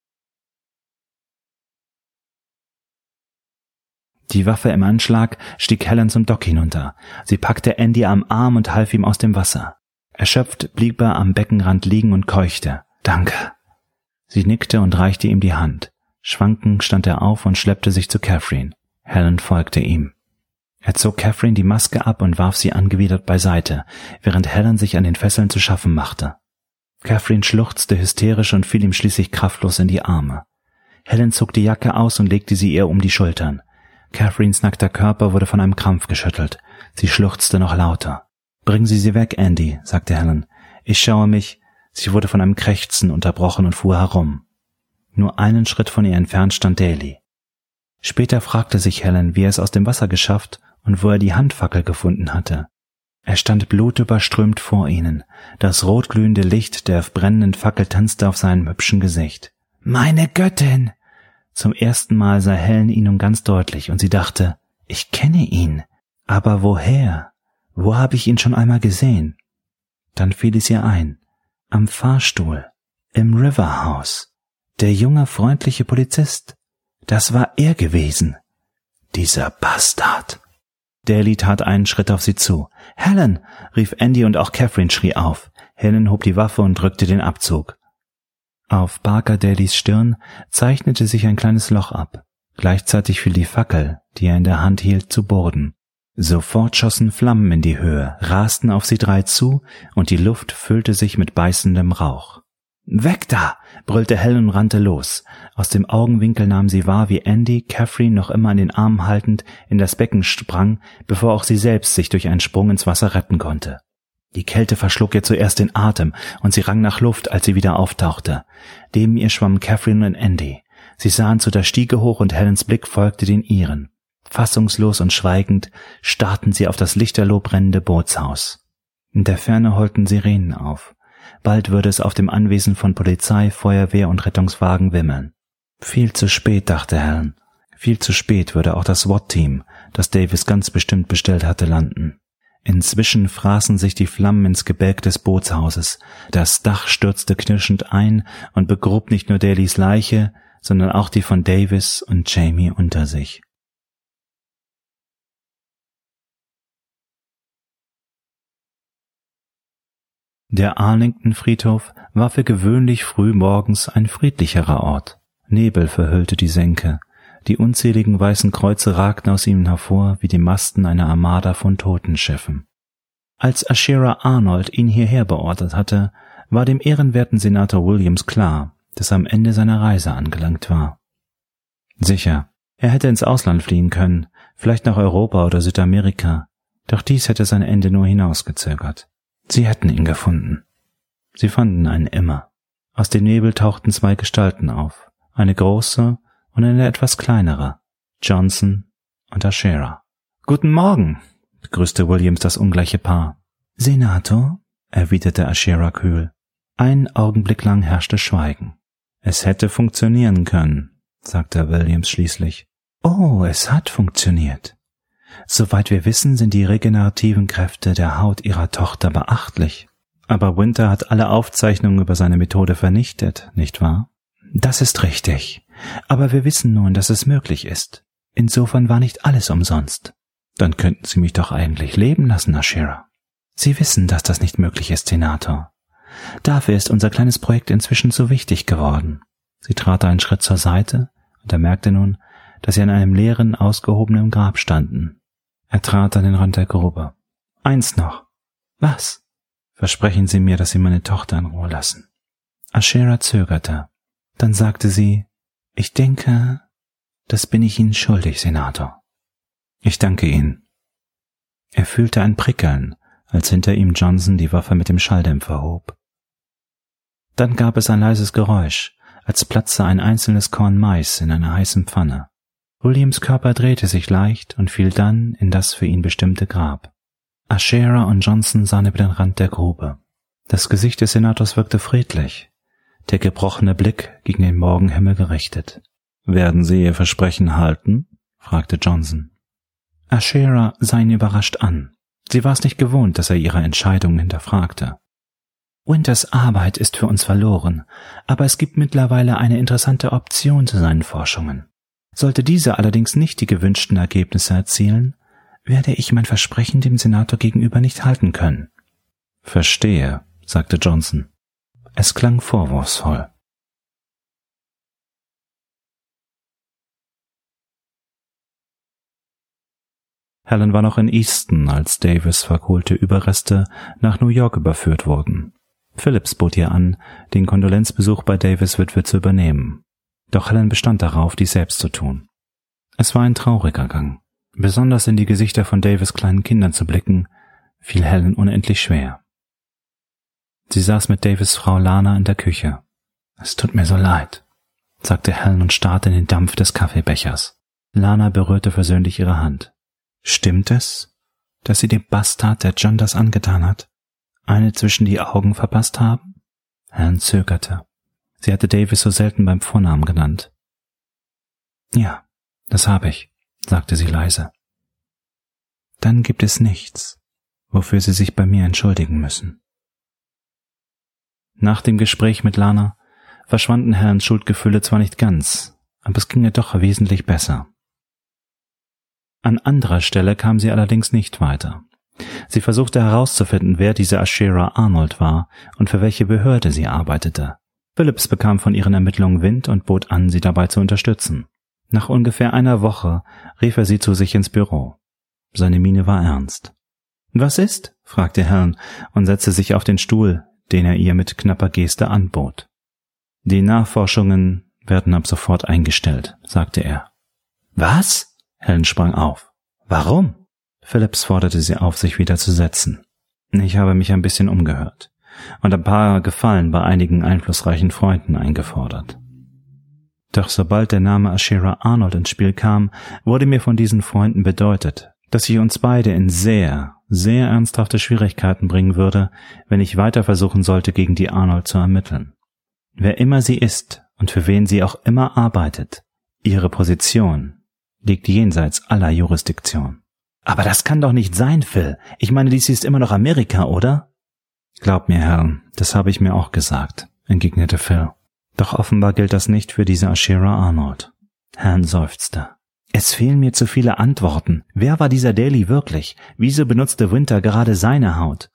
Die Waffe im Anschlag stieg Helen zum Dock hinunter. Sie packte Andy am Arm und half ihm aus dem Wasser. Erschöpft blieb er am Beckenrand liegen und keuchte. Danke. Sie nickte und reichte ihm die Hand. Schwankend stand er auf und schleppte sich zu Catherine. Helen folgte ihm. Er zog Catherine die Maske ab und warf sie angewidert beiseite, während Helen sich an den Fesseln zu schaffen machte. Catherine schluchzte hysterisch und fiel ihm schließlich kraftlos in die Arme. Helen zog die Jacke aus und legte sie ihr um die Schultern. Catherines nackter Körper wurde von einem Krampf geschüttelt. Sie schluchzte noch lauter. Bringen Sie sie weg, Andy, sagte Helen. Ich schaue mich. Sie wurde von einem Krächzen unterbrochen und fuhr herum. Nur einen Schritt von ihr entfernt stand Daly. Später fragte sich Helen, wie er es aus dem Wasser geschafft und wo er die Handfackel gefunden hatte. Er stand blutüberströmt vor ihnen. Das rotglühende Licht der brennenden Fackel tanzte auf seinem hübschen Gesicht. Meine Göttin! Zum ersten Mal sah Helen ihn nun ganz deutlich und sie dachte, ich kenne ihn. Aber woher? Wo habe ich ihn schon einmal gesehen? Dann fiel es ihr ein. Am Fahrstuhl. Im River House. Der junge, freundliche Polizist. Das war er gewesen. Dieser Bastard. Daly tat einen Schritt auf sie zu. Helen! rief Andy und auch Catherine schrie auf. Helen hob die Waffe und drückte den Abzug. Auf Barker Dalys Stirn zeichnete sich ein kleines Loch ab. Gleichzeitig fiel die Fackel, die er in der Hand hielt, zu Boden. Sofort schossen Flammen in die Höhe, rasten auf sie drei zu, und die Luft füllte sich mit beißendem Rauch. Weg da! brüllte Helen und rannte los. Aus dem Augenwinkel nahm sie wahr, wie Andy, Catherine noch immer an den Armen haltend, in das Becken sprang, bevor auch sie selbst sich durch einen Sprung ins Wasser retten konnte. Die Kälte verschlug ihr zuerst den Atem, und sie rang nach Luft, als sie wieder auftauchte. Neben ihr schwammen Catherine und Andy. Sie sahen zu der Stiege hoch und Helens Blick folgte den ihren. Fassungslos und schweigend starrten sie auf das lichterloh brennende Bootshaus. In der Ferne heulten Sirenen auf. Bald würde es auf dem Anwesen von Polizei, Feuerwehr und Rettungswagen wimmeln. Viel zu spät, dachte Helen. Viel zu spät würde auch das SWAT-Team, das Davis ganz bestimmt bestellt hatte, landen. Inzwischen fraßen sich die Flammen ins Gebälk des Bootshauses. Das Dach stürzte knirschend ein und begrub nicht nur Dalys Leiche, sondern auch die von Davis und Jamie unter sich. Der Arlington-Friedhof war für gewöhnlich früh morgens ein friedlicherer Ort. Nebel verhüllte die Senke. Die unzähligen weißen Kreuze ragten aus ihm hervor wie die Masten einer Armada von Totenschiffen. Als Ashera Arnold ihn hierher beordert hatte, war dem ehrenwerten Senator Williams klar, dass er am Ende seiner Reise angelangt war. Sicher, er hätte ins Ausland fliehen können, vielleicht nach Europa oder Südamerika, Doch dies hätte sein Ende nur hinausgezögert. Sie hätten ihn gefunden. Sie fanden einen immer. Aus dem Nebel tauchten zwei Gestalten auf, eine große und eine etwas kleinere, Johnson und Ashera. Guten Morgen, begrüßte Williams das ungleiche Paar. Senator, erwiderte Ashera kühl. Ein Augenblick lang herrschte Schweigen. Es hätte funktionieren können, sagte Williams schließlich. Oh, es hat funktioniert. Soweit wir wissen, sind die regenerativen Kräfte der Haut ihrer Tochter beachtlich. Aber Winter hat alle Aufzeichnungen über seine Methode vernichtet, nicht wahr? Das ist richtig. Aber wir wissen nun, dass es möglich ist. Insofern war nicht alles umsonst. Dann könnten Sie mich doch eigentlich leben lassen, Ashira. Sie wissen, dass das nicht möglich ist, Senator. Dafür ist unser kleines Projekt inzwischen so wichtig geworden. Sie trat einen Schritt zur Seite und er merkte nun, dass sie an einem leeren, ausgehobenen Grab standen. Er trat an den Rand der Grube. Eins noch. Was? Versprechen Sie mir, dass Sie meine Tochter in Ruhe lassen. Ashera zögerte. Dann sagte sie, ich denke, das bin ich Ihnen schuldig, Senator. Ich danke Ihnen. Er fühlte ein Prickeln, als hinter ihm Johnson die Waffe mit dem Schalldämpfer hob. Dann gab es ein leises Geräusch, als platze ein einzelnes Korn Mais in einer heißen Pfanne. Williams Körper drehte sich leicht und fiel dann in das für ihn bestimmte Grab. Ashera und Johnson sahen über den Rand der Grube. Das Gesicht des Senators wirkte friedlich, der gebrochene Blick gegen den Morgenhimmel gerichtet. Werden Sie Ihr Versprechen halten? fragte Johnson. Ashera sah ihn überrascht an. Sie war es nicht gewohnt, dass er ihre Entscheidung hinterfragte. Winters Arbeit ist für uns verloren, aber es gibt mittlerweile eine interessante Option zu seinen Forschungen. Sollte diese allerdings nicht die gewünschten Ergebnisse erzielen, werde ich mein Versprechen dem Senator gegenüber nicht halten können. Verstehe, sagte Johnson. Es klang vorwurfsvoll. Helen war noch in Easton, als Davis verkohlte Überreste nach New York überführt wurden. Phillips bot ihr an, den Kondolenzbesuch bei Davis Witwe zu übernehmen. Doch Helen bestand darauf, dies selbst zu tun. Es war ein trauriger Gang. Besonders in die Gesichter von Davis kleinen Kindern zu blicken, fiel Helen unendlich schwer. Sie saß mit Davis Frau Lana in der Küche. Es tut mir so leid, sagte Helen und starrte in den Dampf des Kaffeebechers. Lana berührte versöhnlich ihre Hand. Stimmt es, dass Sie dem Bastard, der John das angetan hat, eine zwischen die Augen verpasst haben? Helen zögerte. Sie hatte Davis so selten beim Vornamen genannt. Ja, das habe ich, sagte sie leise. Dann gibt es nichts, wofür Sie sich bei mir entschuldigen müssen. Nach dem Gespräch mit Lana verschwanden Helens Schuldgefühle zwar nicht ganz, aber es ging ihr doch wesentlich besser. An anderer Stelle kam sie allerdings nicht weiter. Sie versuchte herauszufinden, wer diese Ashera Arnold war und für welche Behörde sie arbeitete. Phillips bekam von ihren Ermittlungen Wind und bot an, sie dabei zu unterstützen. Nach ungefähr einer Woche rief er sie zu sich ins Büro. Seine Miene war ernst. Was ist? fragte Helen und setzte sich auf den Stuhl, den er ihr mit knapper Geste anbot. Die Nachforschungen werden ab sofort eingestellt, sagte er. Was? Helen sprang auf. Warum? Phillips forderte sie auf, sich wieder zu setzen. Ich habe mich ein bisschen umgehört und ein paar Gefallen bei einigen einflussreichen Freunden eingefordert. Doch sobald der Name Ashira Arnold ins Spiel kam, wurde mir von diesen Freunden bedeutet, dass ich uns beide in sehr, sehr ernsthafte Schwierigkeiten bringen würde, wenn ich weiter versuchen sollte, gegen die Arnold zu ermitteln. Wer immer sie ist und für wen sie auch immer arbeitet, ihre Position liegt jenseits aller Jurisdiktion. Aber das kann doch nicht sein, Phil. Ich meine, dies ist immer noch Amerika, oder? Glaub mir, Herr, das habe ich mir auch gesagt, entgegnete Phil. Doch offenbar gilt das nicht für diese Ashira Arnold. Herrn seufzte. Es fehlen mir zu viele Antworten. Wer war dieser Daly wirklich? Wieso benutzte Winter gerade seine Haut?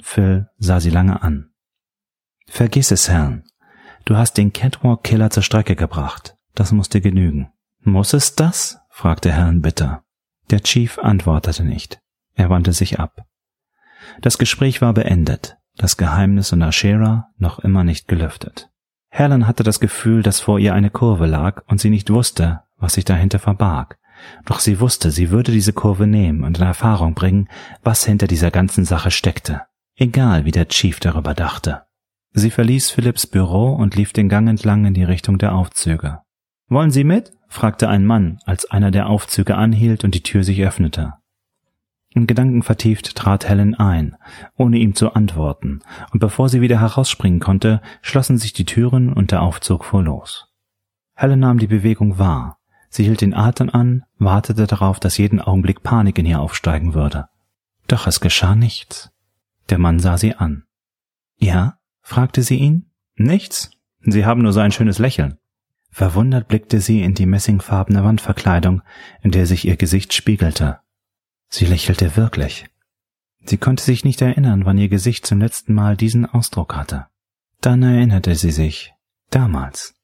Phil sah sie lange an. Vergiss es, Herrn. Du hast den Catwalk-Killer zur Strecke gebracht. Das muss dir genügen. Muss es das? fragte Helen bitter. Der Chief antwortete nicht. Er wandte sich ab. Das Gespräch war beendet, das Geheimnis und Ashera noch immer nicht gelüftet. Helen hatte das Gefühl, dass vor ihr eine Kurve lag und sie nicht wusste, was sich dahinter verbarg, Doch sie wusste, sie würde diese Kurve nehmen und in Erfahrung bringen, was hinter dieser ganzen Sache steckte, egal wie der Chief darüber dachte. Sie verließ Philipps Büro und lief den Gang entlang in die Richtung der Aufzüge. Wollen Sie mit? fragte ein Mann, als einer der Aufzüge anhielt und die Tür sich öffnete. In Gedanken vertieft trat Helen ein, ohne ihm zu antworten, und bevor sie wieder herausspringen konnte, schlossen sich die Türen und der Aufzug fuhr los. Helen nahm die Bewegung wahr. Sie hielt den Atem an, wartete darauf, dass jeden Augenblick Panik in ihr aufsteigen würde. Doch es geschah nichts. Der Mann sah sie an. Ja? fragte sie ihn. Nichts. Sie haben nur so ein schönes Lächeln. Verwundert blickte sie in die messingfarbene Wandverkleidung, in der sich ihr Gesicht spiegelte. Sie lächelte wirklich. Sie konnte sich nicht erinnern, wann ihr Gesicht zum letzten Mal diesen Ausdruck hatte. Dann erinnerte sie sich. Damals,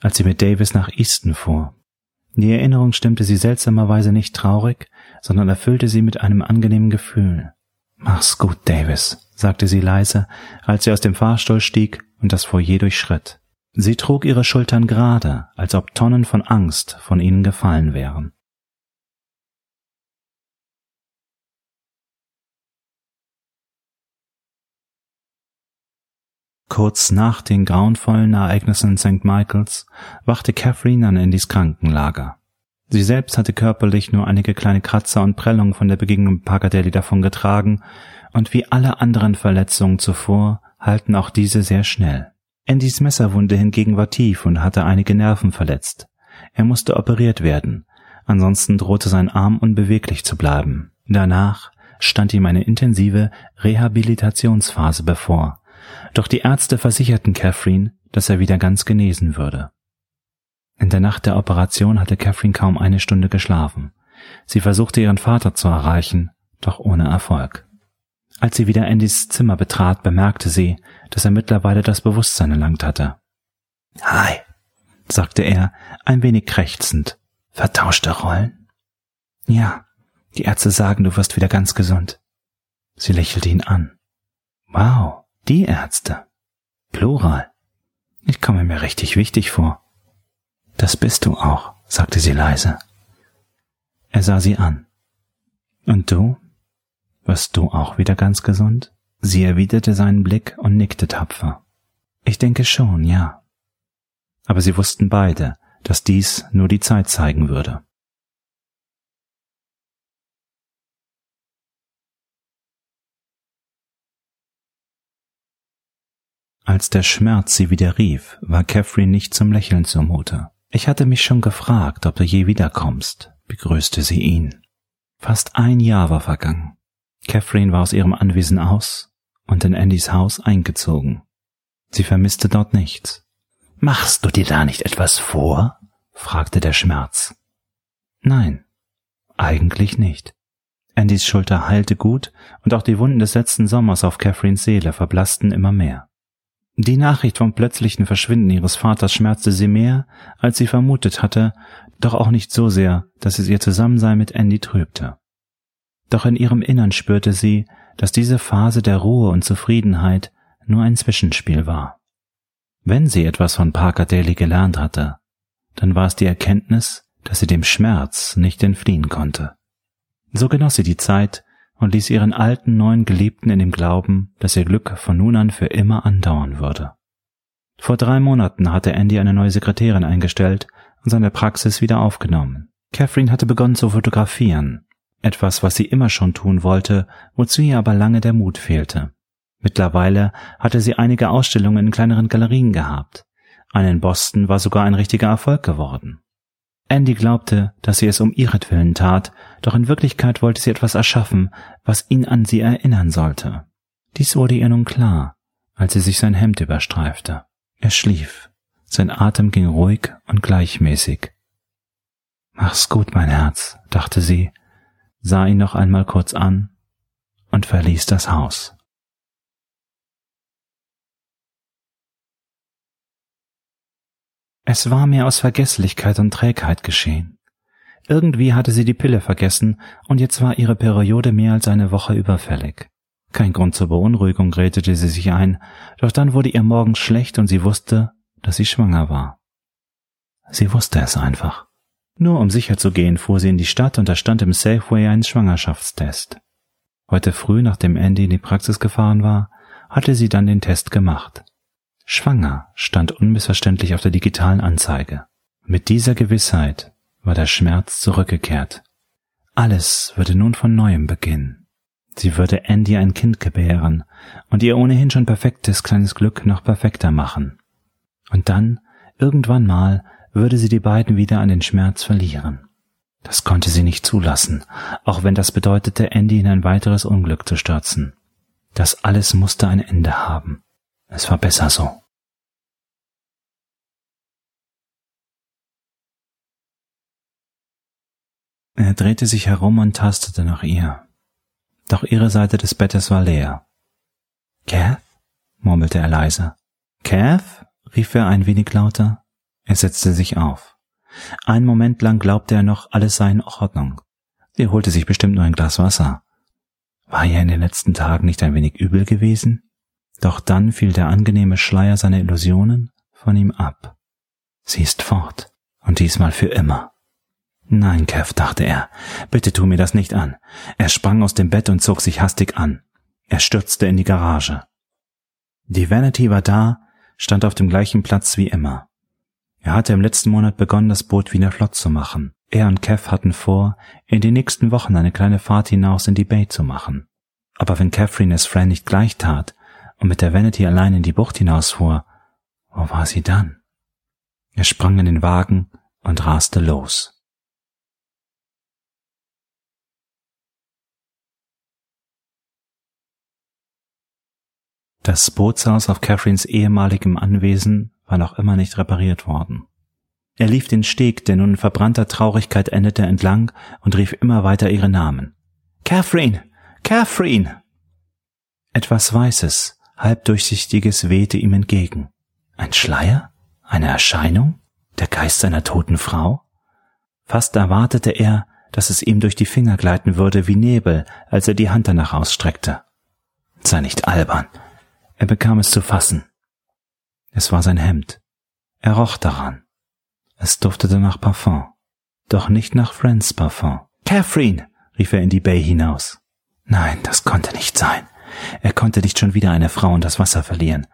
als sie mit Davis nach Easton fuhr. Die Erinnerung stimmte sie seltsamerweise nicht traurig, sondern erfüllte sie mit einem angenehmen Gefühl. Mach's gut, Davis, sagte sie leise, als sie aus dem Fahrstuhl stieg und das Foyer durchschritt. Sie trug ihre Schultern gerade, als ob Tonnen von Angst von ihnen gefallen wären. Kurz nach den grauenvollen Ereignissen in St. Michaels wachte Catherine an Andys Krankenlager. Sie selbst hatte körperlich nur einige kleine Kratzer und Prellungen von der Begegnung mit Pagadelli davon getragen, und wie alle anderen Verletzungen zuvor halten auch diese sehr schnell. Andys Messerwunde hingegen war tief und hatte einige Nerven verletzt. Er musste operiert werden, ansonsten drohte sein Arm unbeweglich zu bleiben. Danach stand ihm eine intensive Rehabilitationsphase bevor, doch die Ärzte versicherten Catherine, dass er wieder ganz genesen würde. In der Nacht der Operation hatte Catherine kaum eine Stunde geschlafen. Sie versuchte ihren Vater zu erreichen, doch ohne Erfolg. Als sie wieder Andys Zimmer betrat, bemerkte sie, dass er mittlerweile das Bewusstsein erlangt hatte. Hi, sagte er, ein wenig krächzend. Vertauschte Rollen? Ja, die Ärzte sagen, du wirst wieder ganz gesund. Sie lächelte ihn an. Wow, die Ärzte. Plural. Ich komme mir richtig wichtig vor. Das bist du auch, sagte sie leise. Er sah sie an. Und du? Wirst du auch wieder ganz gesund? Sie erwiderte seinen Blick und nickte tapfer. Ich denke schon, ja. Aber sie wussten beide, dass dies nur die Zeit zeigen würde. Als der Schmerz sie wieder rief, war Catherine nicht zum Lächeln zumute. Ich hatte mich schon gefragt, ob du je wiederkommst, begrüßte sie ihn. Fast ein Jahr war vergangen. Catherine war aus ihrem Anwesen aus und in Andys Haus eingezogen. Sie vermisste dort nichts. Machst du dir da nicht etwas vor? fragte der Schmerz. Nein, eigentlich nicht. Andys Schulter heilte gut und auch die Wunden des letzten Sommers auf Catherines Seele verblassten immer mehr. Die Nachricht vom plötzlichen Verschwinden ihres Vaters schmerzte sie mehr, als sie vermutet hatte, doch auch nicht so sehr, dass es ihr Zusammensein mit Andy trübte. Doch in ihrem Innern spürte sie, dass diese Phase der Ruhe und Zufriedenheit nur ein Zwischenspiel war. Wenn sie etwas von Parker Daly gelernt hatte, dann war es die Erkenntnis, dass sie dem Schmerz nicht entfliehen konnte. So genoss sie die Zeit, und ließ ihren alten neuen Geliebten in dem Glauben, dass ihr Glück von nun an für immer andauern würde. Vor drei Monaten hatte Andy eine neue Sekretärin eingestellt und seine Praxis wieder aufgenommen. Catherine hatte begonnen zu fotografieren, etwas, was sie immer schon tun wollte, wozu ihr aber lange der Mut fehlte. Mittlerweile hatte sie einige Ausstellungen in kleineren Galerien gehabt. Eine in Boston war sogar ein richtiger Erfolg geworden. Andy glaubte, dass sie es um ihretwillen tat, doch in Wirklichkeit wollte sie etwas erschaffen, was ihn an sie erinnern sollte. Dies wurde ihr nun klar, als sie sich sein Hemd überstreifte. Er schlief, sein Atem ging ruhig und gleichmäßig. Mach's gut, mein Herz, dachte sie, sah ihn noch einmal kurz an und verließ das Haus. Es war mehr aus Vergesslichkeit und Trägheit geschehen. Irgendwie hatte sie die Pille vergessen, und jetzt war ihre Periode mehr als eine Woche überfällig. Kein Grund zur Beunruhigung redete sie sich ein, doch dann wurde ihr morgens schlecht und sie wusste, dass sie schwanger war. Sie wusste es einfach. Nur um sicher zu gehen, fuhr sie in die Stadt und da stand im Safeway ein Schwangerschaftstest. Heute früh, nachdem Andy in die Praxis gefahren war, hatte sie dann den Test gemacht. Schwanger stand unmissverständlich auf der digitalen Anzeige. Mit dieser Gewissheit war der Schmerz zurückgekehrt. Alles würde nun von neuem beginnen. Sie würde Andy ein Kind gebären und ihr ohnehin schon perfektes kleines Glück noch perfekter machen. Und dann, irgendwann mal, würde sie die beiden wieder an den Schmerz verlieren. Das konnte sie nicht zulassen, auch wenn das bedeutete, Andy in ein weiteres Unglück zu stürzen. Das alles musste ein Ende haben. Es war besser so. Er drehte sich herum und tastete nach ihr. Doch ihre Seite des Bettes war leer. Kath? murmelte er leise. Kath? rief er ein wenig lauter. Er setzte sich auf. Einen Moment lang glaubte er noch, alles sei in Ordnung. Sie holte sich bestimmt nur ein Glas Wasser. War ihr in den letzten Tagen nicht ein wenig übel gewesen? Doch dann fiel der angenehme Schleier seiner Illusionen von ihm ab. Sie ist fort, und diesmal für immer. Nein, Kev, dachte er, bitte tu mir das nicht an. Er sprang aus dem Bett und zog sich hastig an. Er stürzte in die Garage. Die Vanity war da, stand auf dem gleichen Platz wie immer. Er hatte im letzten Monat begonnen, das Boot wieder flott zu machen. Er und Kev hatten vor, in den nächsten Wochen eine kleine Fahrt hinaus in die Bay zu machen. Aber wenn Catherine es Fran nicht gleich tat und mit der Vanity allein in die Bucht hinausfuhr, wo war sie dann? Er sprang in den Wagen und raste los. Das Bootshaus auf Catherines ehemaligem Anwesen war noch immer nicht repariert worden. Er lief den Steg, der nun in verbrannter Traurigkeit endete, entlang und rief immer weiter ihre Namen. Catherine! Catherine! Etwas Weißes, halbdurchsichtiges wehte ihm entgegen. Ein Schleier? Eine Erscheinung? Der Geist seiner toten Frau? Fast erwartete er, dass es ihm durch die Finger gleiten würde wie Nebel, als er die Hand danach ausstreckte. Sei nicht albern. Er bekam es zu fassen. Es war sein Hemd. Er roch daran. Es duftete nach Parfum. Doch nicht nach Friends Parfum. Catherine! rief er in die Bay hinaus. Nein, das konnte nicht sein. Er konnte nicht schon wieder eine Frau in das Wasser verlieren.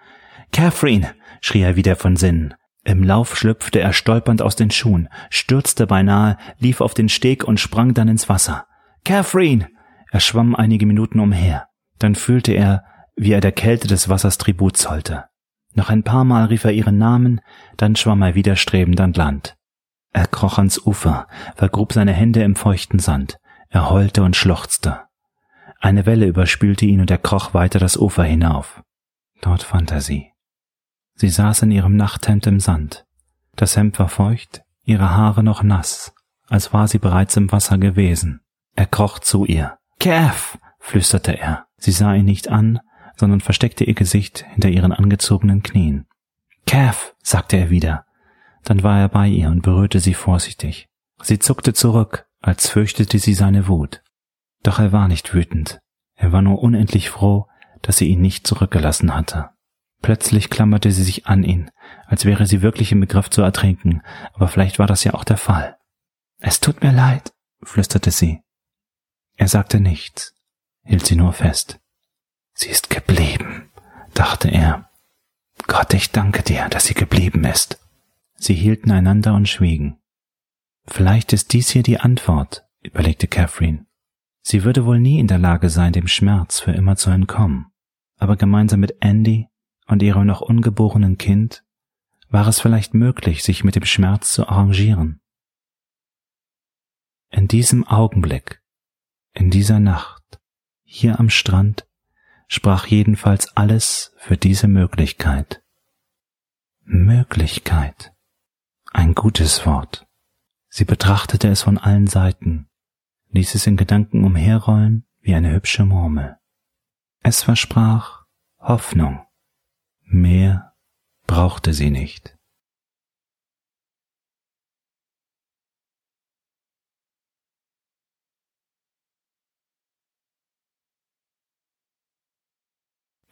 Catherine! schrie er wieder von Sinnen. Im Lauf schlüpfte er stolpernd aus den Schuhen, stürzte beinahe, lief auf den Steg und sprang dann ins Wasser. Catherine! Er schwamm einige Minuten umher. Dann fühlte er, wie er der Kälte des Wassers Tribut zollte. Noch ein paar Mal rief er ihren Namen, dann schwamm er widerstrebend an Land. Er kroch ans Ufer, vergrub seine Hände im feuchten Sand. Er heulte und schluchzte. Eine Welle überspülte ihn und er kroch weiter das Ufer hinauf. Dort fand er sie. Sie saß in ihrem Nachthemd im Sand. Das Hemd war feucht, ihre Haare noch nass, als war sie bereits im Wasser gewesen. Er kroch zu ihr. Kev! flüsterte er. Sie sah ihn nicht an, sondern versteckte ihr Gesicht hinter ihren angezogenen Knien. Cav, sagte er wieder. Dann war er bei ihr und berührte sie vorsichtig. Sie zuckte zurück, als fürchtete sie seine Wut. Doch er war nicht wütend. Er war nur unendlich froh, dass sie ihn nicht zurückgelassen hatte. Plötzlich klammerte sie sich an ihn, als wäre sie wirklich im Begriff zu ertrinken, aber vielleicht war das ja auch der Fall. Es tut mir leid, flüsterte sie. Er sagte nichts, hielt sie nur fest. Sie ist geblieben, dachte er. Gott, ich danke dir, dass sie geblieben ist. Sie hielten einander und schwiegen. Vielleicht ist dies hier die Antwort, überlegte Catherine. Sie würde wohl nie in der Lage sein, dem Schmerz für immer zu entkommen. Aber gemeinsam mit Andy und ihrem noch ungeborenen Kind war es vielleicht möglich, sich mit dem Schmerz zu arrangieren. In diesem Augenblick, in dieser Nacht, hier am Strand, sprach jedenfalls alles für diese Möglichkeit. Möglichkeit. Ein gutes Wort. Sie betrachtete es von allen Seiten, ließ es in Gedanken umherrollen wie eine hübsche Murmel. Es versprach Hoffnung. Mehr brauchte sie nicht.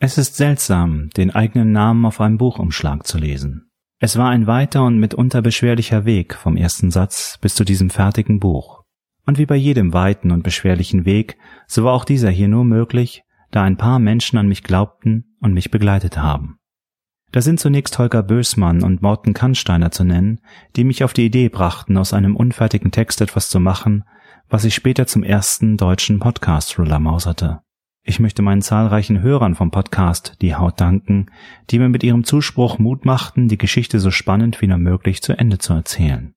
Es ist seltsam, den eigenen Namen auf einem Buchumschlag zu lesen. Es war ein weiter und mitunter beschwerlicher Weg vom ersten Satz bis zu diesem fertigen Buch. Und wie bei jedem weiten und beschwerlichen Weg, so war auch dieser hier nur möglich, da ein paar Menschen an mich glaubten und mich begleitet haben. Da sind zunächst Holger Bösmann und Morten Kannsteiner zu nennen, die mich auf die Idee brachten, aus einem unfertigen Text etwas zu machen, was ich später zum ersten deutschen Podcast-Thriller mauserte. Ich möchte meinen zahlreichen Hörern vom Podcast Die Haut danken, die mir mit ihrem Zuspruch Mut machten, die Geschichte so spannend wie nur möglich zu Ende zu erzählen.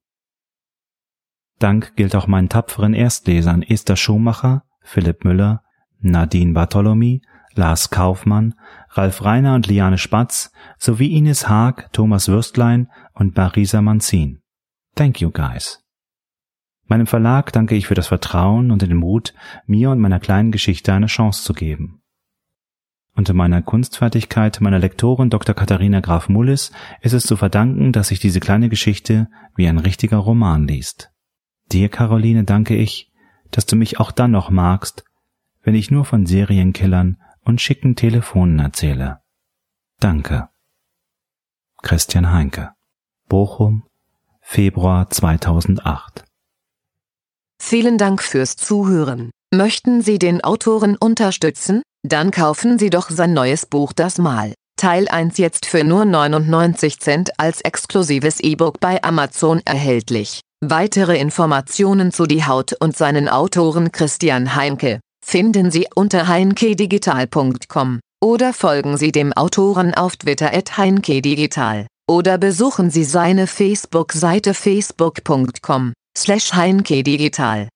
Dank gilt auch meinen tapferen Erstlesern Esther Schumacher, Philipp Müller, Nadine Bartholomy, Lars Kaufmann, Ralf Reiner und Liane Spatz sowie Ines Haag, Thomas Würstlein und Marisa Manzin. Thank you guys. Meinem Verlag danke ich für das Vertrauen und den Mut, mir und meiner kleinen Geschichte eine Chance zu geben. Unter meiner Kunstfertigkeit meiner Lektorin Dr. Katharina Graf Mullis ist es zu verdanken, dass sich diese kleine Geschichte wie ein richtiger Roman liest. Dir, Caroline, danke ich, dass du mich auch dann noch magst, wenn ich nur von Serienkillern und schicken Telefonen erzähle. Danke. Christian Heinke Bochum, Februar 2008 Vielen Dank fürs Zuhören. Möchten Sie den Autoren unterstützen? Dann kaufen Sie doch sein neues Buch Das Mal. Teil 1 jetzt für nur 99 Cent als exklusives E-Book bei Amazon erhältlich. Weitere Informationen zu Die Haut und seinen Autoren Christian Heinke finden Sie unter heinkedigital.com oder folgen Sie dem Autoren auf Twitter at heinkedigital oder besuchen Sie seine Facebook-Seite facebook.com slash heinkedigital.